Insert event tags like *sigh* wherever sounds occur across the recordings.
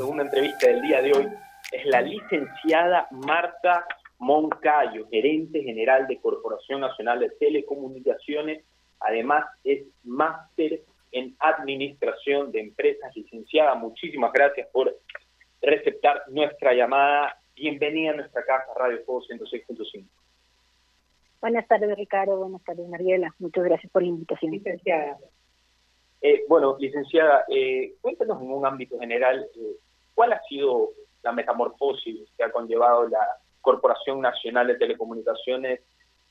en una entrevista del día de hoy es la licenciada Marta Moncayo, gerente general de Corporación Nacional de Telecomunicaciones. Además, es máster en Administración de Empresas. Licenciada, muchísimas gracias por receptar nuestra llamada. Bienvenida a nuestra casa, Radio Fuego 106.5. Buenas tardes, Ricardo. Buenas tardes, Mariela. Muchas gracias por la invitación. Licenciada. Eh, bueno, licenciada, eh, cuéntanos en un ámbito general eh, cuál ha sido la metamorfosis que ha conllevado la Corporación Nacional de Telecomunicaciones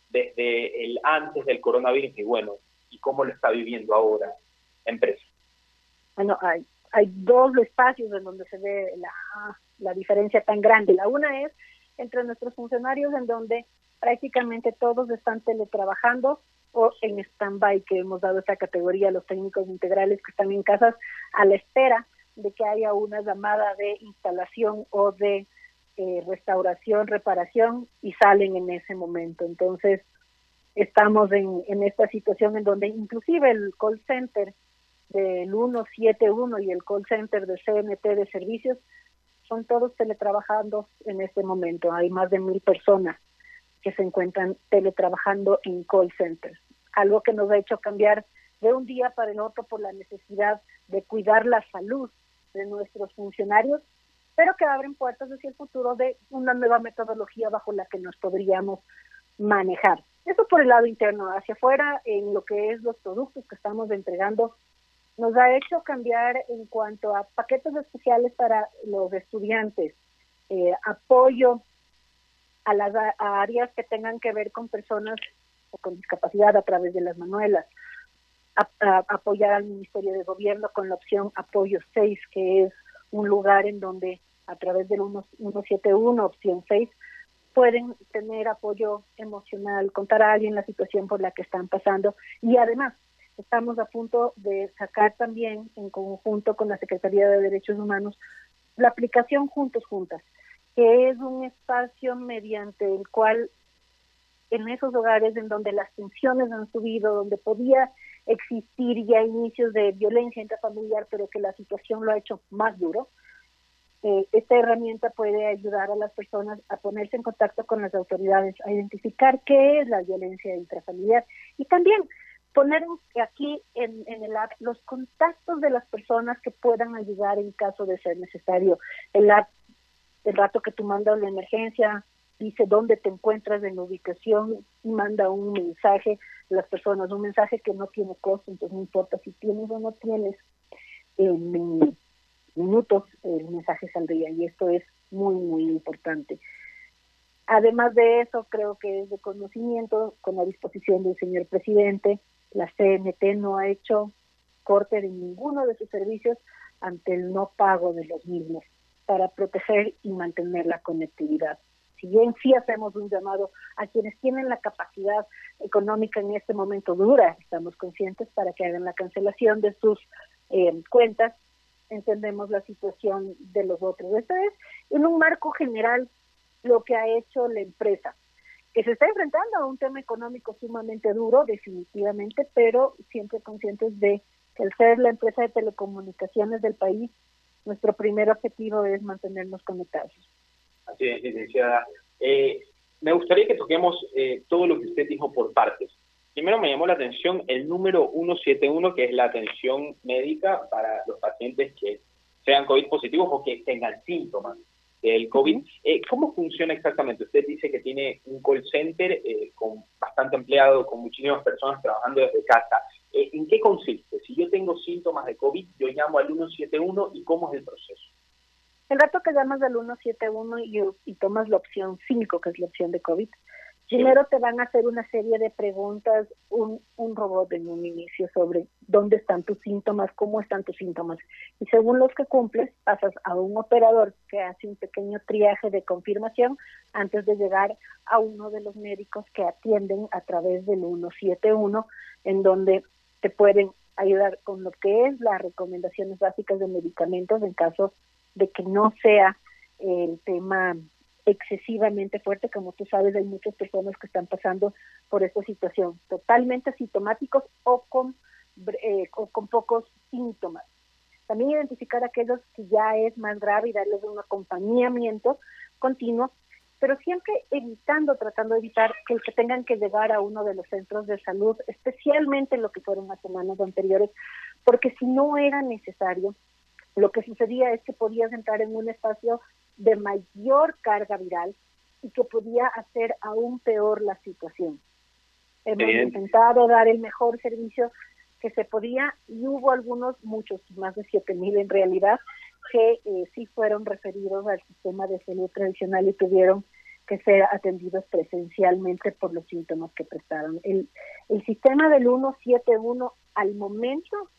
desde el antes del coronavirus y bueno, y cómo lo está viviendo ahora la empresa. Bueno, hay, hay dos espacios en donde se ve la, la diferencia tan grande. La una es entre nuestros funcionarios en donde prácticamente todos están teletrabajando o en stand-by, que hemos dado esta categoría a los técnicos integrales que están en casas a la espera de que haya una llamada de instalación o de eh, restauración, reparación y salen en ese momento. Entonces, estamos en, en esta situación en donde inclusive el call center del 171 y el call center de CNT de servicios son todos teletrabajando en este momento. Hay más de mil personas que se encuentran teletrabajando en call centers. Algo que nos ha hecho cambiar de un día para el otro por la necesidad de cuidar la salud de nuestros funcionarios, pero que abren puertas hacia el futuro de una nueva metodología bajo la que nos podríamos manejar. Eso por el lado interno, hacia afuera, en lo que es los productos que estamos entregando, nos ha hecho cambiar en cuanto a paquetes especiales para los estudiantes, eh, apoyo a las áreas que tengan que ver con personas con discapacidad a través de las manuelas, apoyar al Ministerio de Gobierno con la opción Apoyo 6, que es un lugar en donde a través del 171, opción 6, pueden tener apoyo emocional, contar a alguien la situación por la que están pasando. Y además estamos a punto de sacar también en conjunto con la Secretaría de Derechos Humanos la aplicación Juntos Juntas, que es un espacio mediante el cual en esos hogares en donde las tensiones han subido, donde podía existir ya inicios de violencia intrafamiliar, pero que la situación lo ha hecho más duro, eh, esta herramienta puede ayudar a las personas a ponerse en contacto con las autoridades, a identificar qué es la violencia intrafamiliar y también poner aquí en, en el app los contactos de las personas que puedan ayudar en caso de ser necesario. El app, el rato que tú mandas la emergencia, dice dónde te encuentras en la ubicación y manda un mensaje a las personas, un mensaje que no tiene costo, entonces no importa si tienes o no tienes en minutos, el mensaje saldría y esto es muy, muy importante. Además de eso, creo que es de conocimiento, con la disposición del señor presidente, la CNT no ha hecho corte de ninguno de sus servicios ante el no pago de los mismos para proteger y mantener la conectividad si bien sí hacemos un llamado a quienes tienen la capacidad económica en este momento dura, estamos conscientes para que hagan la cancelación de sus eh, cuentas, entendemos la situación de los otros. Esto es en un marco general lo que ha hecho la empresa, que se está enfrentando a un tema económico sumamente duro, definitivamente, pero siempre conscientes de que el ser la empresa de telecomunicaciones del país, nuestro primer objetivo es mantenernos conectados. Así es, licenciada. Eh, me gustaría que toquemos eh, todo lo que usted dijo por partes. Primero me llamó la atención el número 171, que es la atención médica para los pacientes que sean COVID positivos o que tengan síntomas del COVID. Eh, ¿Cómo funciona exactamente? Usted dice que tiene un call center con bastante empleado, con muchísimas personas trabajando desde casa. ¿En qué consiste? Si yo tengo síntomas de COVID, yo llamo al 171 y cómo es el proceso. El rato que llamas del 171 y, y tomas la opción 5, que es la opción de COVID, primero te van a hacer una serie de preguntas, un, un robot en un inicio sobre dónde están tus síntomas, cómo están tus síntomas. Y según los que cumples, pasas a un operador que hace un pequeño triaje de confirmación antes de llegar a uno de los médicos que atienden a través del 171, en donde te pueden ayudar con lo que es las recomendaciones básicas de medicamentos en caso de que no sea el tema excesivamente fuerte, como tú sabes, hay muchas personas que están pasando por esta situación, totalmente sintomáticos o con, eh, con pocos síntomas. también identificar aquellos que ya es más grave y darles un acompañamiento continuo, pero siempre evitando, tratando de evitar que, que tengan que llegar a uno de los centros de salud, especialmente lo que fueron las semanas anteriores, porque si no era necesario, lo que sucedía es que podías entrar en un espacio de mayor carga viral y que podía hacer aún peor la situación. Hemos intentado dar el mejor servicio que se podía y hubo algunos, muchos, más de 7.000 en realidad, que eh, sí fueron referidos al sistema de salud tradicional y tuvieron que ser atendidos presencialmente por los síntomas que prestaron. El, el sistema del 171 al momento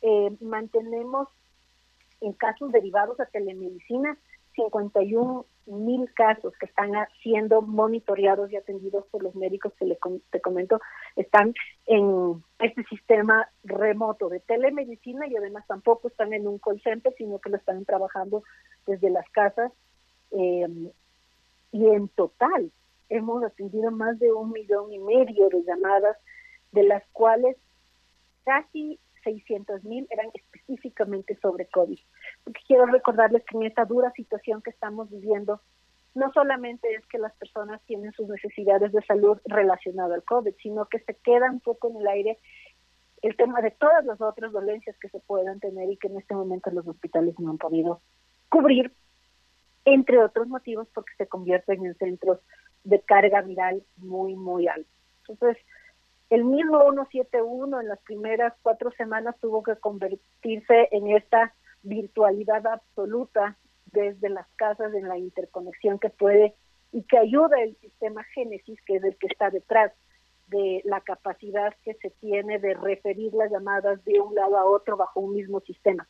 eh, mantenemos en casos derivados a telemedicina 51 mil casos que están siendo monitoreados y atendidos por los médicos que le, te comento, están en este sistema remoto de telemedicina y además tampoco están en un call center, sino que lo están trabajando desde las casas. Eh, y en total hemos atendido más de un millón y medio de llamadas, de las cuales casi 600 mil eran específicamente sobre COVID. Porque quiero recordarles que en esta dura situación que estamos viviendo, no solamente es que las personas tienen sus necesidades de salud relacionadas al COVID, sino que se queda un poco en el aire el tema de todas las otras dolencias que se puedan tener y que en este momento los hospitales no han podido cubrir, entre otros motivos porque se convierten en centros de carga viral muy, muy alta. Entonces, el mismo 171 en las primeras cuatro semanas tuvo que convertirse en esta virtualidad absoluta desde las casas en la interconexión que puede y que ayuda el sistema Génesis, que es el que está detrás de la capacidad que se tiene de referir las llamadas de un lado a otro bajo un mismo sistema.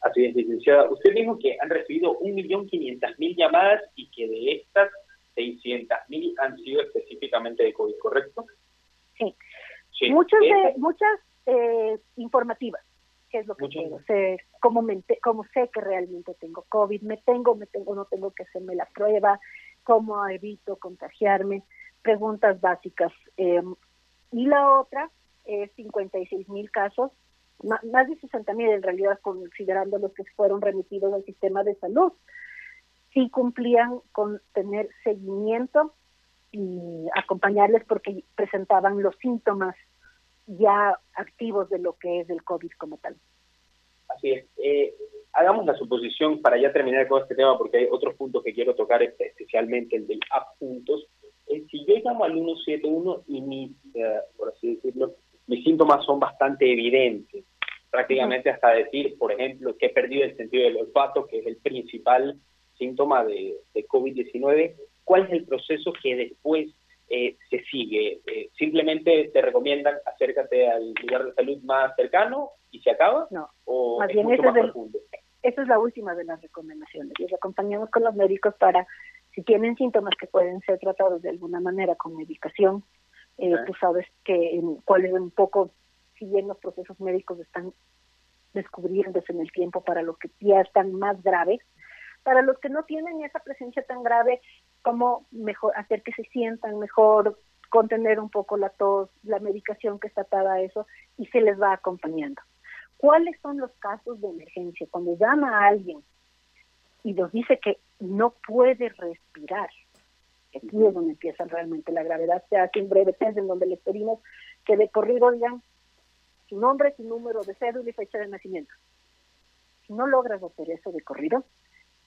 Así es, licenciada. Usted dijo que han recibido 1.500.000 llamadas y que de estas 600.000 han sido específicamente de COVID, ¿correcto? Sí. Muchas, de, muchas eh, informativas, que es lo que quiero, sé, cómo, me, cómo sé que realmente tengo COVID, me tengo, me tengo, no tengo que hacerme la prueba, cómo evito contagiarme, preguntas básicas. Em, y la otra es 56 mil casos, más de 60 mil en realidad, considerando los que fueron remitidos al sistema de salud, sí cumplían con tener seguimiento y acompañarles porque presentaban los síntomas ya activos de lo que es el COVID como tal. Así es. Eh, hagamos la suposición para ya terminar con este tema, porque hay otros puntos que quiero tocar, especialmente el del app puntos. Eh, si yo llamo al 171 y mis, eh, por así decirlo, mis síntomas son bastante evidentes, prácticamente hasta decir, por ejemplo, que he perdido el sentido del olfato, que es el principal síntoma de, de COVID-19, ¿cuál es el proceso que después eh, se sigue? Eh, ¿Simplemente te recomiendan acércate al lugar de salud más cercano y se acaba? No, ¿O más bien eso, es esa es la última de las recomendaciones. Y acompañamos con los médicos para, si tienen síntomas que pueden ser tratados de alguna manera con medicación, eh, tú sabes que cuál es un poco, si bien los procesos médicos están descubriéndose en el tiempo para los que ya están más graves, para los que no tienen esa presencia tan grave, como mejor hacer que se sientan mejor, contener un poco la tos, la medicación que está atada a eso y se les va acompañando. ¿Cuáles son los casos de emergencia? Cuando llama a alguien y nos dice que no puede respirar, aquí es donde empieza realmente la gravedad, se hace un breve test en donde les pedimos que de corrido digan su nombre, su número de cédula y fecha de nacimiento. Si no logras hacer eso de corrido,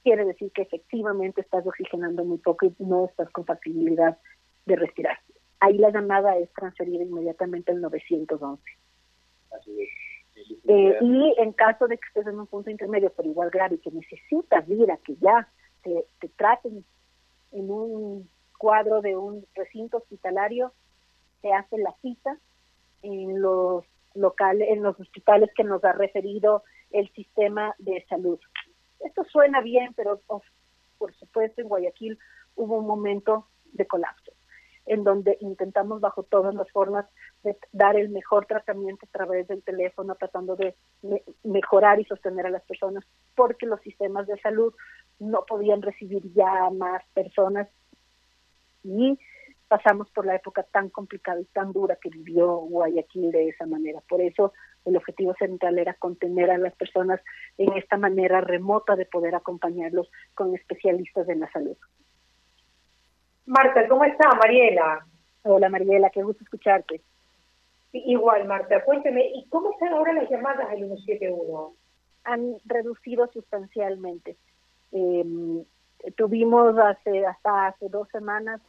quiere decir que efectivamente estás oxigenando muy poco y no estás con facilidad de respirar. Ahí la llamada es transferida inmediatamente al 911. Eh, y en caso de que estés en un punto intermedio, pero igual grave, que necesitas ir a que ya te, te traten en un cuadro de un recinto hospitalario, se hace la cita en los locales, en los hospitales que nos ha referido el sistema de salud. Esto suena bien, pero por supuesto en Guayaquil hubo un momento de colapso, en donde intentamos bajo todas las formas de dar el mejor tratamiento a través del teléfono, tratando de mejorar y sostener a las personas, porque los sistemas de salud no podían recibir ya más personas. Y pasamos por la época tan complicada y tan dura que vivió Guayaquil de esa manera. Por eso el objetivo central era contener a las personas en esta manera remota de poder acompañarlos con especialistas de la salud. Marta, ¿cómo está? Mariela. Hola Mariela, qué gusto escucharte. Igual, Marta, cuénteme, ¿y cómo están ahora las llamadas al 171? Han reducido sustancialmente. Eh, tuvimos hace hasta hace dos semanas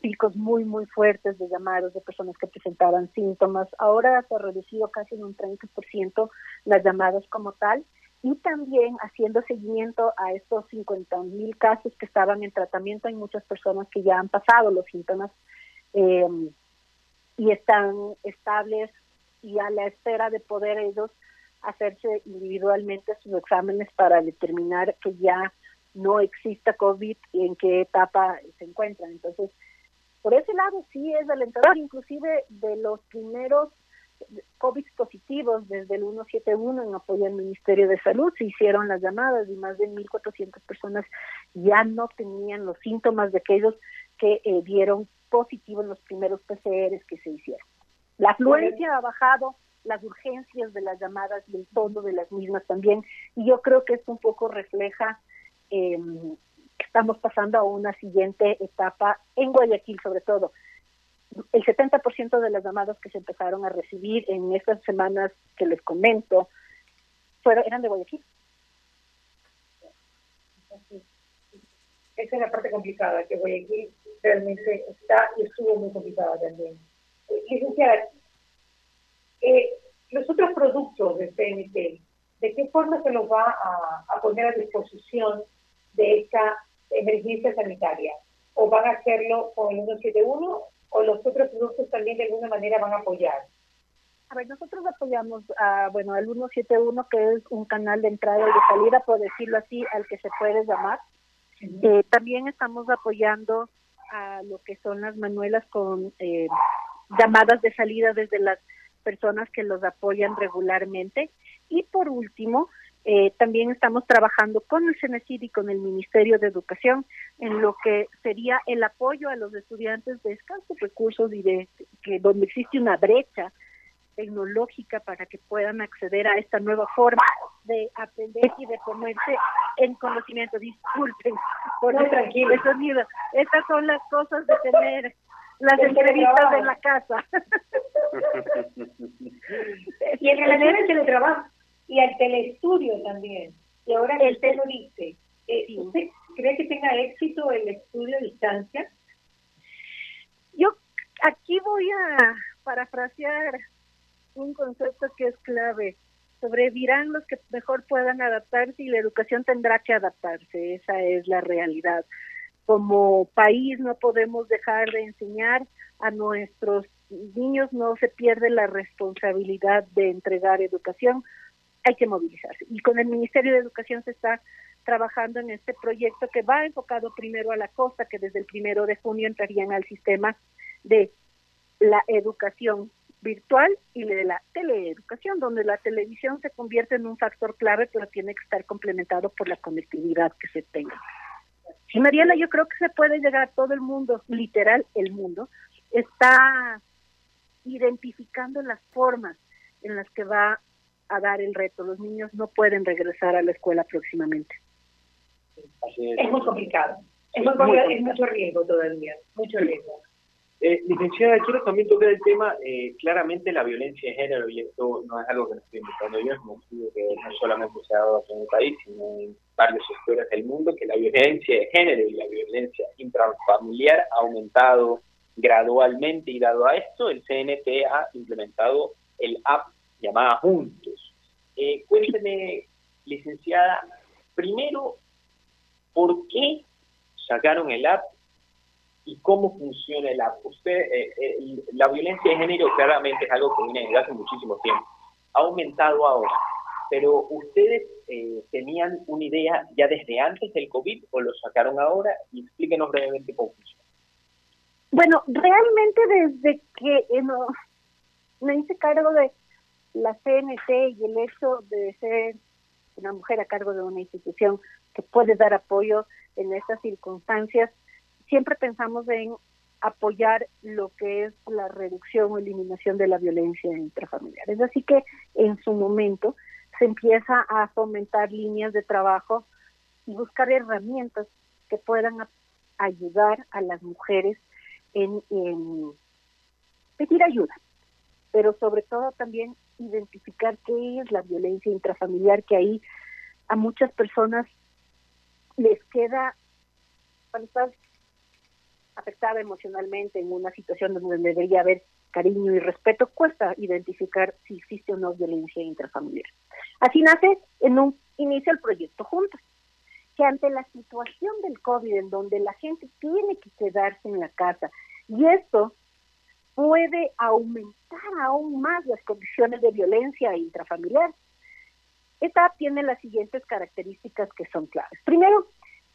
picos muy, muy fuertes de llamados de personas que presentaban síntomas. Ahora se ha reducido casi en un 30% las llamadas como tal y también haciendo seguimiento a estos 50 mil casos que estaban en tratamiento. Hay muchas personas que ya han pasado los síntomas eh, y están estables y a la espera de poder ellos hacerse individualmente sus exámenes para determinar que ya no exista COVID y en qué etapa se encuentran. Entonces, por ese lado sí es alentador, inclusive de los primeros COVID positivos desde el 171 en apoyo al Ministerio de Salud se hicieron las llamadas y más de 1.400 personas ya no tenían los síntomas de aquellos que eh, dieron positivo en los primeros PCRs que se hicieron. La afluencia ha bajado, las urgencias de las llamadas y el tono de las mismas también, y yo creo que esto un poco refleja eh, estamos pasando a una siguiente etapa en Guayaquil sobre todo. El 70% de las llamadas que se empezaron a recibir en estas semanas que les comento fueron eran de Guayaquil. Esa es la parte complicada, que Guayaquil realmente está y estuvo muy complicada también. Licenciada, eh, los otros productos de CNT, ¿de qué forma se los va a, a poner a disposición de esta emergencia sanitaria. O van a hacerlo con el 171 o los otros productos también de alguna manera van a apoyar. A ver, nosotros apoyamos a, bueno, al 171, que es un canal de entrada y de salida, por decirlo así, al que se puede llamar. Eh, también estamos apoyando a lo que son las manuelas con eh, llamadas de salida desde las personas que los apoyan regularmente. Y por último, eh, también estamos trabajando con el CENESID y con el Ministerio de Educación en lo que sería el apoyo a los estudiantes de escasos recursos y de que donde existe una brecha tecnológica para que puedan acceder a esta nueva forma de aprender y de ponerse en conocimiento. Disculpen por el tranquilo sonido. Estas son las cosas de tener las entrevistas en la casa. *laughs* y en relación al teletrabajo, y al telestudio también. Y ahora que usted lo dice, eh, ¿usted cree que tenga éxito el estudio a distancia? Yo aquí voy a parafrasear un concepto que es clave. Sobrevivirán los que mejor puedan adaptarse y la educación tendrá que adaptarse. Esa es la realidad. Como país no podemos dejar de enseñar a nuestros niños, no se pierde la responsabilidad de entregar educación, hay que movilizarse. Y con el Ministerio de Educación se está trabajando en este proyecto que va enfocado primero a la costa, que desde el primero de junio entrarían al sistema de la educación virtual y de la teleeducación, donde la televisión se convierte en un factor clave, pero tiene que estar complementado por la conectividad que se tenga. Y Mariela, yo creo que se puede llegar a todo el mundo, literal el mundo, está identificando las formas en las que va a dar el reto. Los niños no pueden regresar a la escuela próximamente. Es. muy complicado. Es, muy mucho riesgo todavía, mucho riesgo. Eh, licenciada, quiero también tocar el tema, eh, claramente la violencia de género, y esto no es algo que nos estoy inventando yo, es un estudio que no solamente se ha dado aquí en el país, sino en varios sectores del mundo, que la violencia de género y la violencia intrafamiliar ha aumentado gradualmente y dado a esto, el CNT ha implementado el app llamada Juntos. Eh, cuénteme, licenciada, primero, ¿por qué sacaron el app y cómo funciona el app? Usted, eh, eh, la violencia de género claramente es algo que viene desde hace muchísimo tiempo. Ha aumentado ahora, pero ustedes eh, tenían una idea ya desde antes del COVID o lo sacaron ahora y explíquenos brevemente cómo funciona. Bueno, realmente desde que no, me hice cargo de la CNT y el hecho de ser una mujer a cargo de una institución que puede dar apoyo en estas circunstancias, siempre pensamos en apoyar lo que es la reducción o eliminación de la violencia intrafamiliar. Es así que en su momento se empieza a fomentar líneas de trabajo y buscar herramientas que puedan ayudar a las mujeres en, pedir ayuda, pero sobre todo también identificar qué es la violencia intrafamiliar, que ahí a muchas personas les queda, cuando afectada emocionalmente en una situación donde debería haber cariño y respeto, cuesta identificar si existe o no violencia intrafamiliar. Así nace en un inicio el proyecto Juntas, que ante la situación del COVID en donde la gente tiene que quedarse en la casa y esto puede aumentar aún más las condiciones de violencia intrafamiliar, esta tiene las siguientes características que son claves. Primero,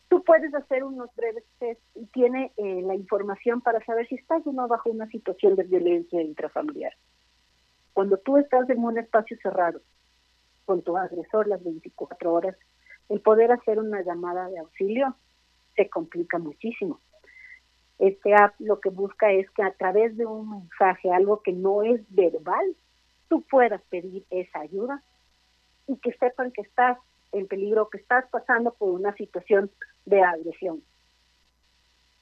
tú puedes hacer unos breves test y tiene eh, la información para saber si estás o no bajo una situación de violencia intrafamiliar. Cuando tú estás en un espacio cerrado con tu agresor las 24 horas, el poder hacer una llamada de auxilio se complica muchísimo. Este app lo que busca es que a través de un mensaje, algo que no es verbal, tú puedas pedir esa ayuda y que sepan que estás en peligro, que estás pasando por una situación de agresión.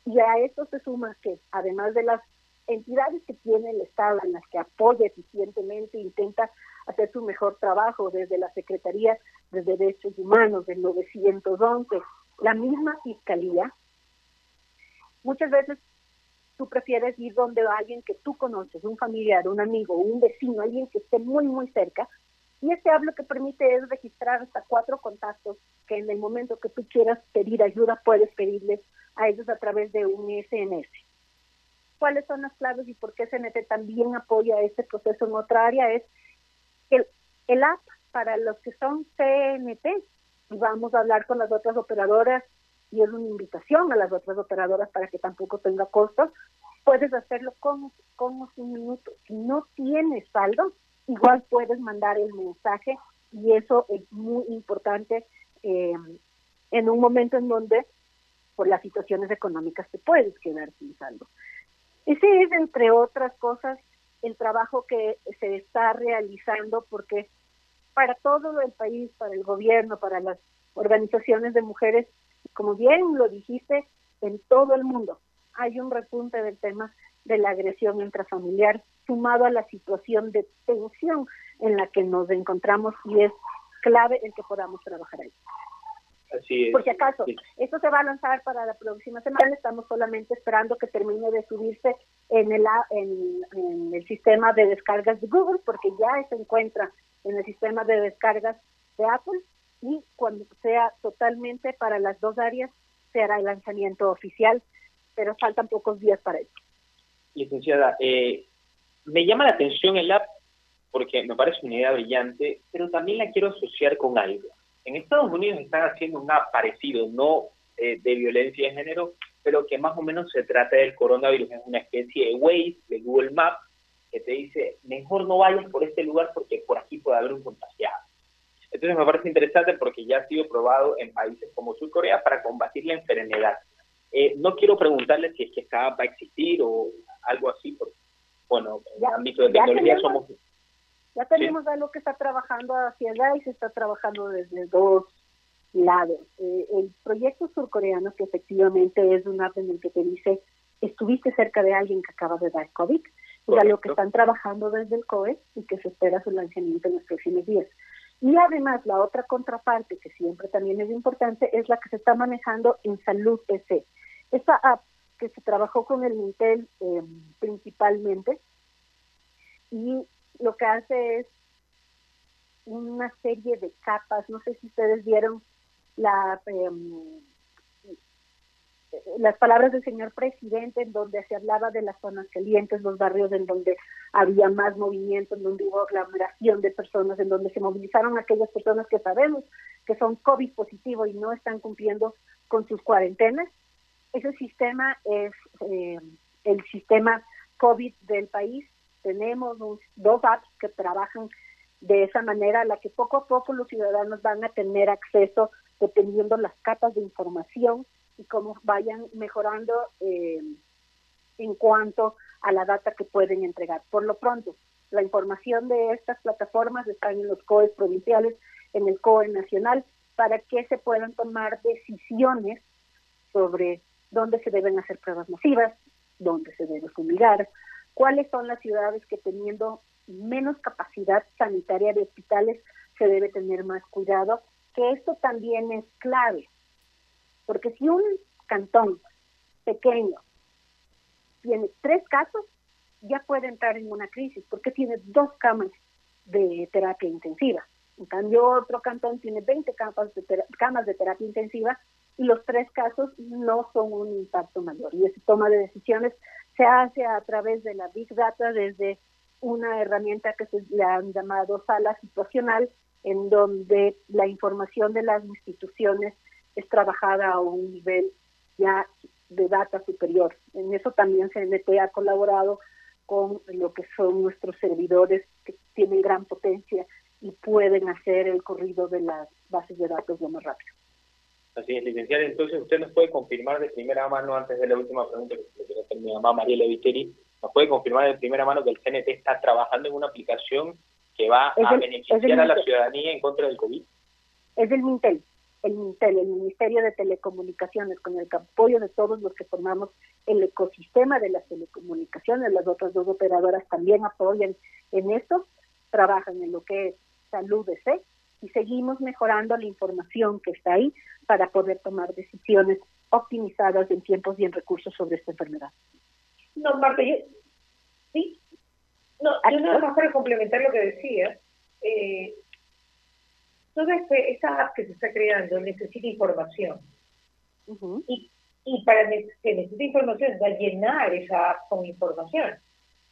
Y a esto se suma que, además de las entidades que tiene el Estado en las que apoya eficientemente, intenta hacer su mejor trabajo desde la Secretaría de Derechos Humanos del 911, la misma Fiscalía, muchas veces tú prefieres ir donde alguien que tú conoces, un familiar, un amigo, un vecino, alguien que esté muy, muy cerca, y este hablo que permite es registrar hasta cuatro contactos que en el momento que tú quieras pedir ayuda puedes pedirles a ellos a través de un SNS. ¿Cuáles son las claves y por qué CNT también apoya este proceso en otra área? Es el, el app para los que son CNT, y vamos a hablar con las otras operadoras y es una invitación a las otras operadoras para que tampoco tenga costos, puedes hacerlo con, con un minuto. Si no tienes saldo, igual puedes mandar el mensaje y eso es muy importante eh, en un momento en donde por las situaciones económicas te puedes quedar sin saldo. Ese es, entre otras cosas, el trabajo que se está realizando porque para todo el país, para el gobierno, para las organizaciones de mujeres, como bien lo dijiste, en todo el mundo hay un repunte del tema de la agresión intrafamiliar sumado a la situación de tensión en la que nos encontramos y es clave el que podamos trabajar ahí. Así es. Por si acaso, esto se va a lanzar para la próxima semana, estamos solamente esperando que termine de subirse en el, en, el sistema de descargas de Google, porque ya se encuentra en el sistema de descargas de Apple y cuando sea totalmente para las dos áreas se hará el lanzamiento oficial, pero faltan pocos días para eso. Licenciada, eh, me llama la atención el app porque me parece una idea brillante, pero también la quiero asociar con algo. En Estados Unidos están haciendo un app parecido, no eh, de violencia de género, pero que más o menos se trata del coronavirus. Es una especie de Waze de Google Maps que te dice, mejor no vayas por este lugar porque por aquí puede haber un contagiado. Entonces me parece interesante porque ya ha sido probado en países como Corea para combatir la enfermedad. Eh, no quiero preguntarle si es que app va a existir o algo así, porque bueno, en el ámbito de tecnología somos... Ya tenemos algo que está trabajando hacia allá y se está trabajando desde dos lados. Eh, el proyecto surcoreano, que efectivamente es un app en el que te dice, estuviste cerca de alguien que acaba de dar COVID, es algo que están trabajando desde el COE y que se espera su lanzamiento en los próximos días. Y además, la otra contraparte, que siempre también es importante, es la que se está manejando en Salud PC. Esta app que se trabajó con el Intel eh, principalmente y lo que hace es una serie de capas, no sé si ustedes vieron la em, las palabras del señor presidente en donde se hablaba de las zonas calientes, los barrios en donde había más movimiento, en donde hubo aglomeración de personas, en donde se movilizaron aquellas personas que sabemos que son COVID positivo y no están cumpliendo con sus cuarentenas ese sistema es eh, el sistema COVID del país. Tenemos dos apps que trabajan de esa manera, a la que poco a poco los ciudadanos van a tener acceso dependiendo las capas de información y cómo vayan mejorando eh, en cuanto a la data que pueden entregar. Por lo pronto, la información de estas plataformas está en los COEs provinciales, en el COE nacional, para que se puedan tomar decisiones sobre dónde se deben hacer pruebas masivas, dónde se debe fumigar, cuáles son las ciudades que teniendo menos capacidad sanitaria de hospitales se debe tener más cuidado, que esto también es clave, porque si un cantón pequeño tiene tres casos, ya puede entrar en una crisis, porque tiene dos camas de terapia intensiva. En cambio, otro cantón tiene 20 camas de, camas de terapia intensiva y los tres casos no son un impacto mayor. Y esa toma de decisiones se hace a través de la Big Data desde una herramienta que se le han llamado sala situacional, en donde la información de las instituciones es trabajada a un nivel ya de data superior. En eso también CNT ha colaborado con lo que son nuestros servidores que tienen gran potencia y pueden hacer el corrido de las bases de datos lo más rápido. Así es, licenciada. Entonces, usted nos puede confirmar de primera mano, antes de la última pregunta que le quiero hacer mi mamá Mariela Viteri, nos puede confirmar de primera mano que el CNT está trabajando en una aplicación que va a beneficiar a la ciudadanía en contra del COVID. Es el Mintel, el Mintel, el Ministerio de Telecomunicaciones, con el apoyo de todos los que formamos el ecosistema de las telecomunicaciones, las otras dos operadoras también apoyan en esto, trabajan en lo que es salud de C y seguimos mejorando la información que está ahí para poder tomar decisiones optimizadas en tiempos y en recursos sobre esta enfermedad. No, Marta, yo, sí, no, yo nada más para complementar lo que decía, eh, toda este, esta app que se está creando necesita información. y, y para que necesite información, va a llenar esa app con información.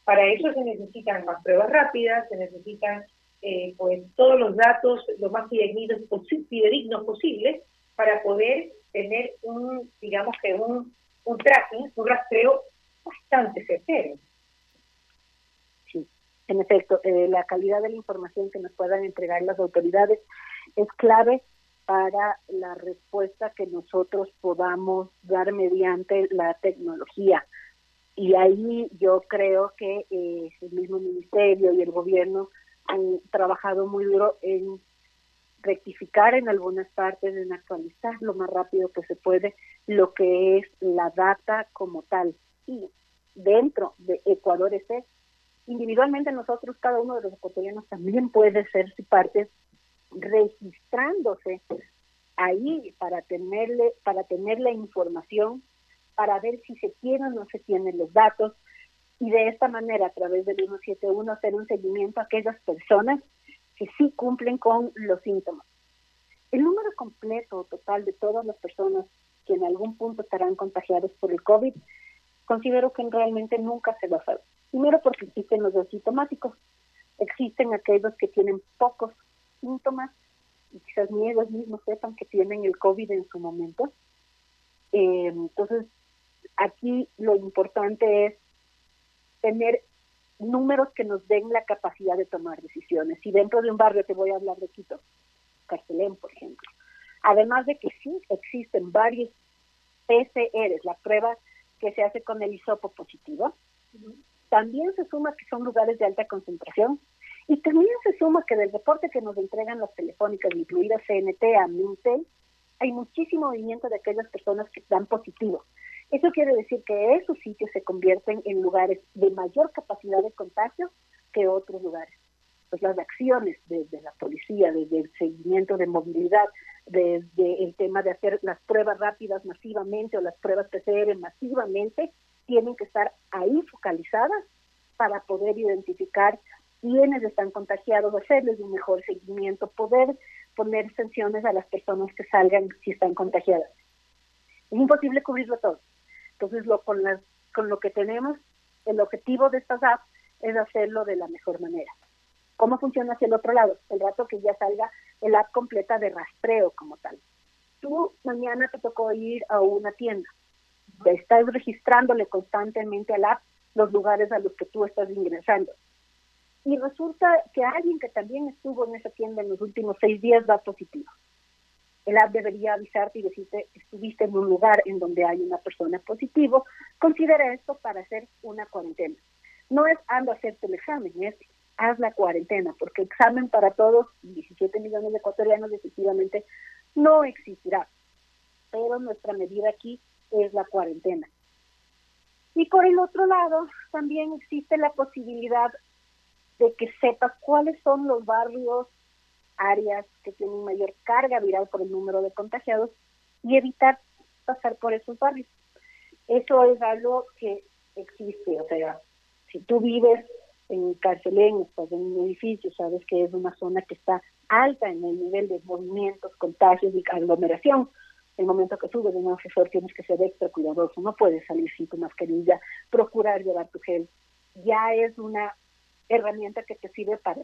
Para eso se necesitan más pruebas rápidas, se necesitan eh, pues todos los datos lo más fidedignos, fidedignos posibles para poder tener un, digamos que un, un tracking, un rastreo bastante certero. En efecto, eh, la calidad de la información que nos puedan entregar las autoridades es clave para la respuesta que nosotros podamos dar mediante la tecnología. Y ahí yo creo que eh, el mismo ministerio y el gobierno han trabajado muy duro en rectificar en algunas partes, en actualizar lo más rápido que se puede lo que es la data como tal. Y dentro de Ecuador ese, individualmente nosotros, cada uno de los ecuatorianos también puede ser su parte registrándose ahí para tenerle, para tener la información, para ver si se tienen o no se tienen los datos, y de esta manera, a través del 171, hacer un seguimiento a aquellas personas que sí cumplen con los síntomas. El número completo total de todas las personas que en algún punto estarán contagiados por el COVID, considero que realmente nunca se va a saber. Primero porque existen los asintomáticos, existen aquellos que tienen pocos síntomas y quizás ni ellos mismos sepan que tienen el COVID en su momento. Eh, entonces, aquí lo importante es tener números que nos den la capacidad de tomar decisiones. Y dentro de un barrio, te voy a hablar de Quito, Carcelén, por ejemplo. Además de que sí existen varios PCRs, la prueba que se hace con el hisopo positivo, también se suma que son lugares de alta concentración y también se suma que del reporte que nos entregan las telefónicas, incluidas CNT, a Mintel, hay muchísimo movimiento de aquellas personas que dan positivo. Eso quiere decir que esos sitios se convierten en lugares de mayor capacidad de contagio que otros lugares. Pues las acciones desde la policía, desde el seguimiento de movilidad, desde el tema de hacer las pruebas rápidas masivamente o las pruebas PCR masivamente, tienen que estar ahí focalizadas para poder identificar quiénes están contagiados, hacerles un mejor seguimiento, poder poner sanciones a las personas que salgan si están contagiadas. Es imposible cubrirlo todo. Entonces, lo, con, con lo que tenemos, el objetivo de estas apps es hacerlo de la mejor manera. ¿Cómo funciona hacia el otro lado? El rato que ya salga el app completa de rastreo como tal. Tú mañana te tocó ir a una tienda, estás registrándole constantemente al app los lugares a los que tú estás ingresando. Y resulta que alguien que también estuvo en esa tienda en los últimos seis días da positivo. el app debería avisarte y decirte, estuviste en un lugar en donde hay una persona positivo, considera esto para hacer una cuarentena. No es ando a hacerte el examen, es haz la cuarentena, porque examen para todos, 17 millones de ecuatorianos, definitivamente no existirá. Pero nuestra medida aquí es la cuarentena. Y por el otro lado, también existe la posibilidad de que sepas cuáles son los barrios áreas que tienen mayor carga viral por el número de contagiados y evitar pasar por esos barrios. Eso es algo que existe, o sea, si tú vives en Carcelén, estás en un edificio, sabes que es una zona que está alta en el nivel de movimientos, contagios y aglomeración. El momento que subes de un asesor tienes que ser extra cuidadoso, no puedes salir sin tu mascarilla, procurar llevar tu gel. Ya es una herramienta que te sirve para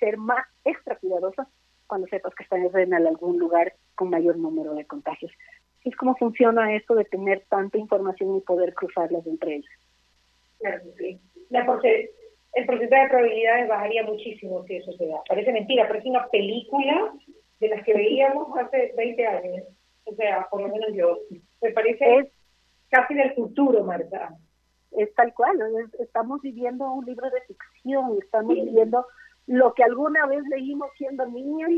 ser más extra cuidadosa cuando sepas que estás en algún lugar con mayor número de contagios. Es como funciona esto de tener tanta información y poder cruzarlas entre ellas. Claro sí. El porcentaje de probabilidades bajaría muchísimo si eso se da. Parece mentira, parece una película de las que veíamos hace 20 años. O sea, por lo menos yo. Me parece es, casi del futuro, Marta. Es tal cual. estamos viviendo un libro de ficción, estamos viviendo lo que alguna vez leímos siendo niños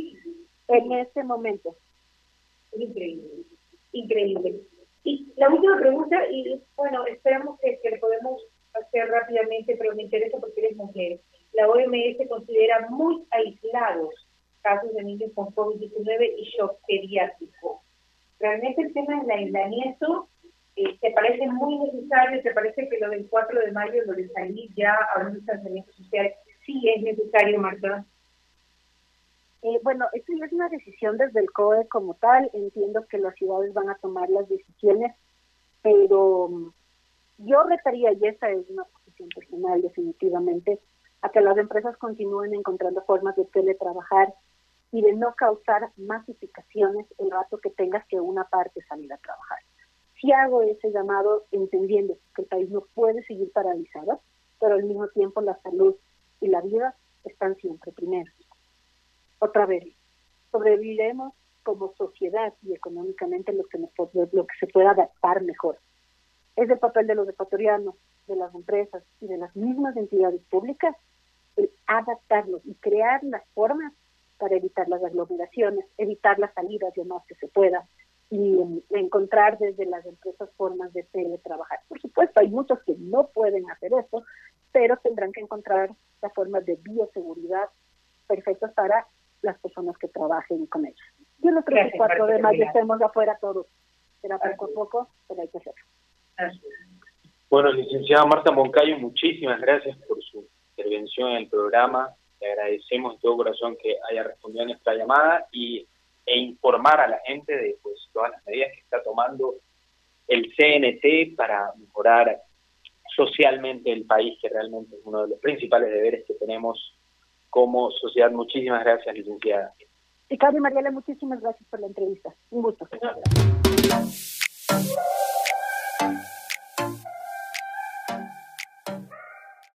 en este momento. Increíble, increíble. Y la última pregunta, y bueno, esperamos que, que le podemos hacer rápidamente, pero me interesa porque eres mujer. La OMS considera muy aislados casos de niños con COVID-19 y shock pediátrico. Realmente el tema del aislamiento eh, te parece muy necesario, te parece que lo del 4 de mayo, lo de salir ya a un distanciamiento social, sí es necesario, Marta? Eh, bueno, esto ya es una decisión desde el COE como tal. Entiendo que las ciudades van a tomar las decisiones, pero mm, yo retaría, y esa es una posición personal definitivamente, a que las empresas continúen encontrando formas de teletrabajar y de no causar masificaciones el rato que tengas que una parte salir a trabajar. Si hago ese llamado entendiendo que el país no puede seguir paralizado, pero al mismo tiempo la salud y la vida están siempre primero. Otra vez, sobreviviremos como sociedad y económicamente lo que, lo que se pueda adaptar mejor. Es el papel de los ecuatorianos, de las empresas y de las mismas entidades públicas el adaptarlos y crear las formas para evitar las aglomeraciones, evitar las salidas lo más que se pueda y encontrar desde las empresas formas de teletrabajar. Por supuesto, hay muchos que no pueden hacer eso, pero tendrán que encontrar las formas de bioseguridad perfectas para las personas que trabajen con ellos. Yo no creo que el 4 de mayo estemos afuera todos. Será poco a poco, pero hay que hacerlo. Bueno, licenciada Marta Moncayo, muchísimas gracias por su intervención en el programa. Le agradecemos de todo corazón que haya respondido a nuestra llamada y, e informar a la gente de pues, todas las medidas que está tomando el CNT para mejorar socialmente el país, que realmente es uno de los principales deberes que tenemos como sociedad. Muchísimas gracias, licenciada. Ricardo y Mariela, muchísimas gracias por la entrevista. Un gusto.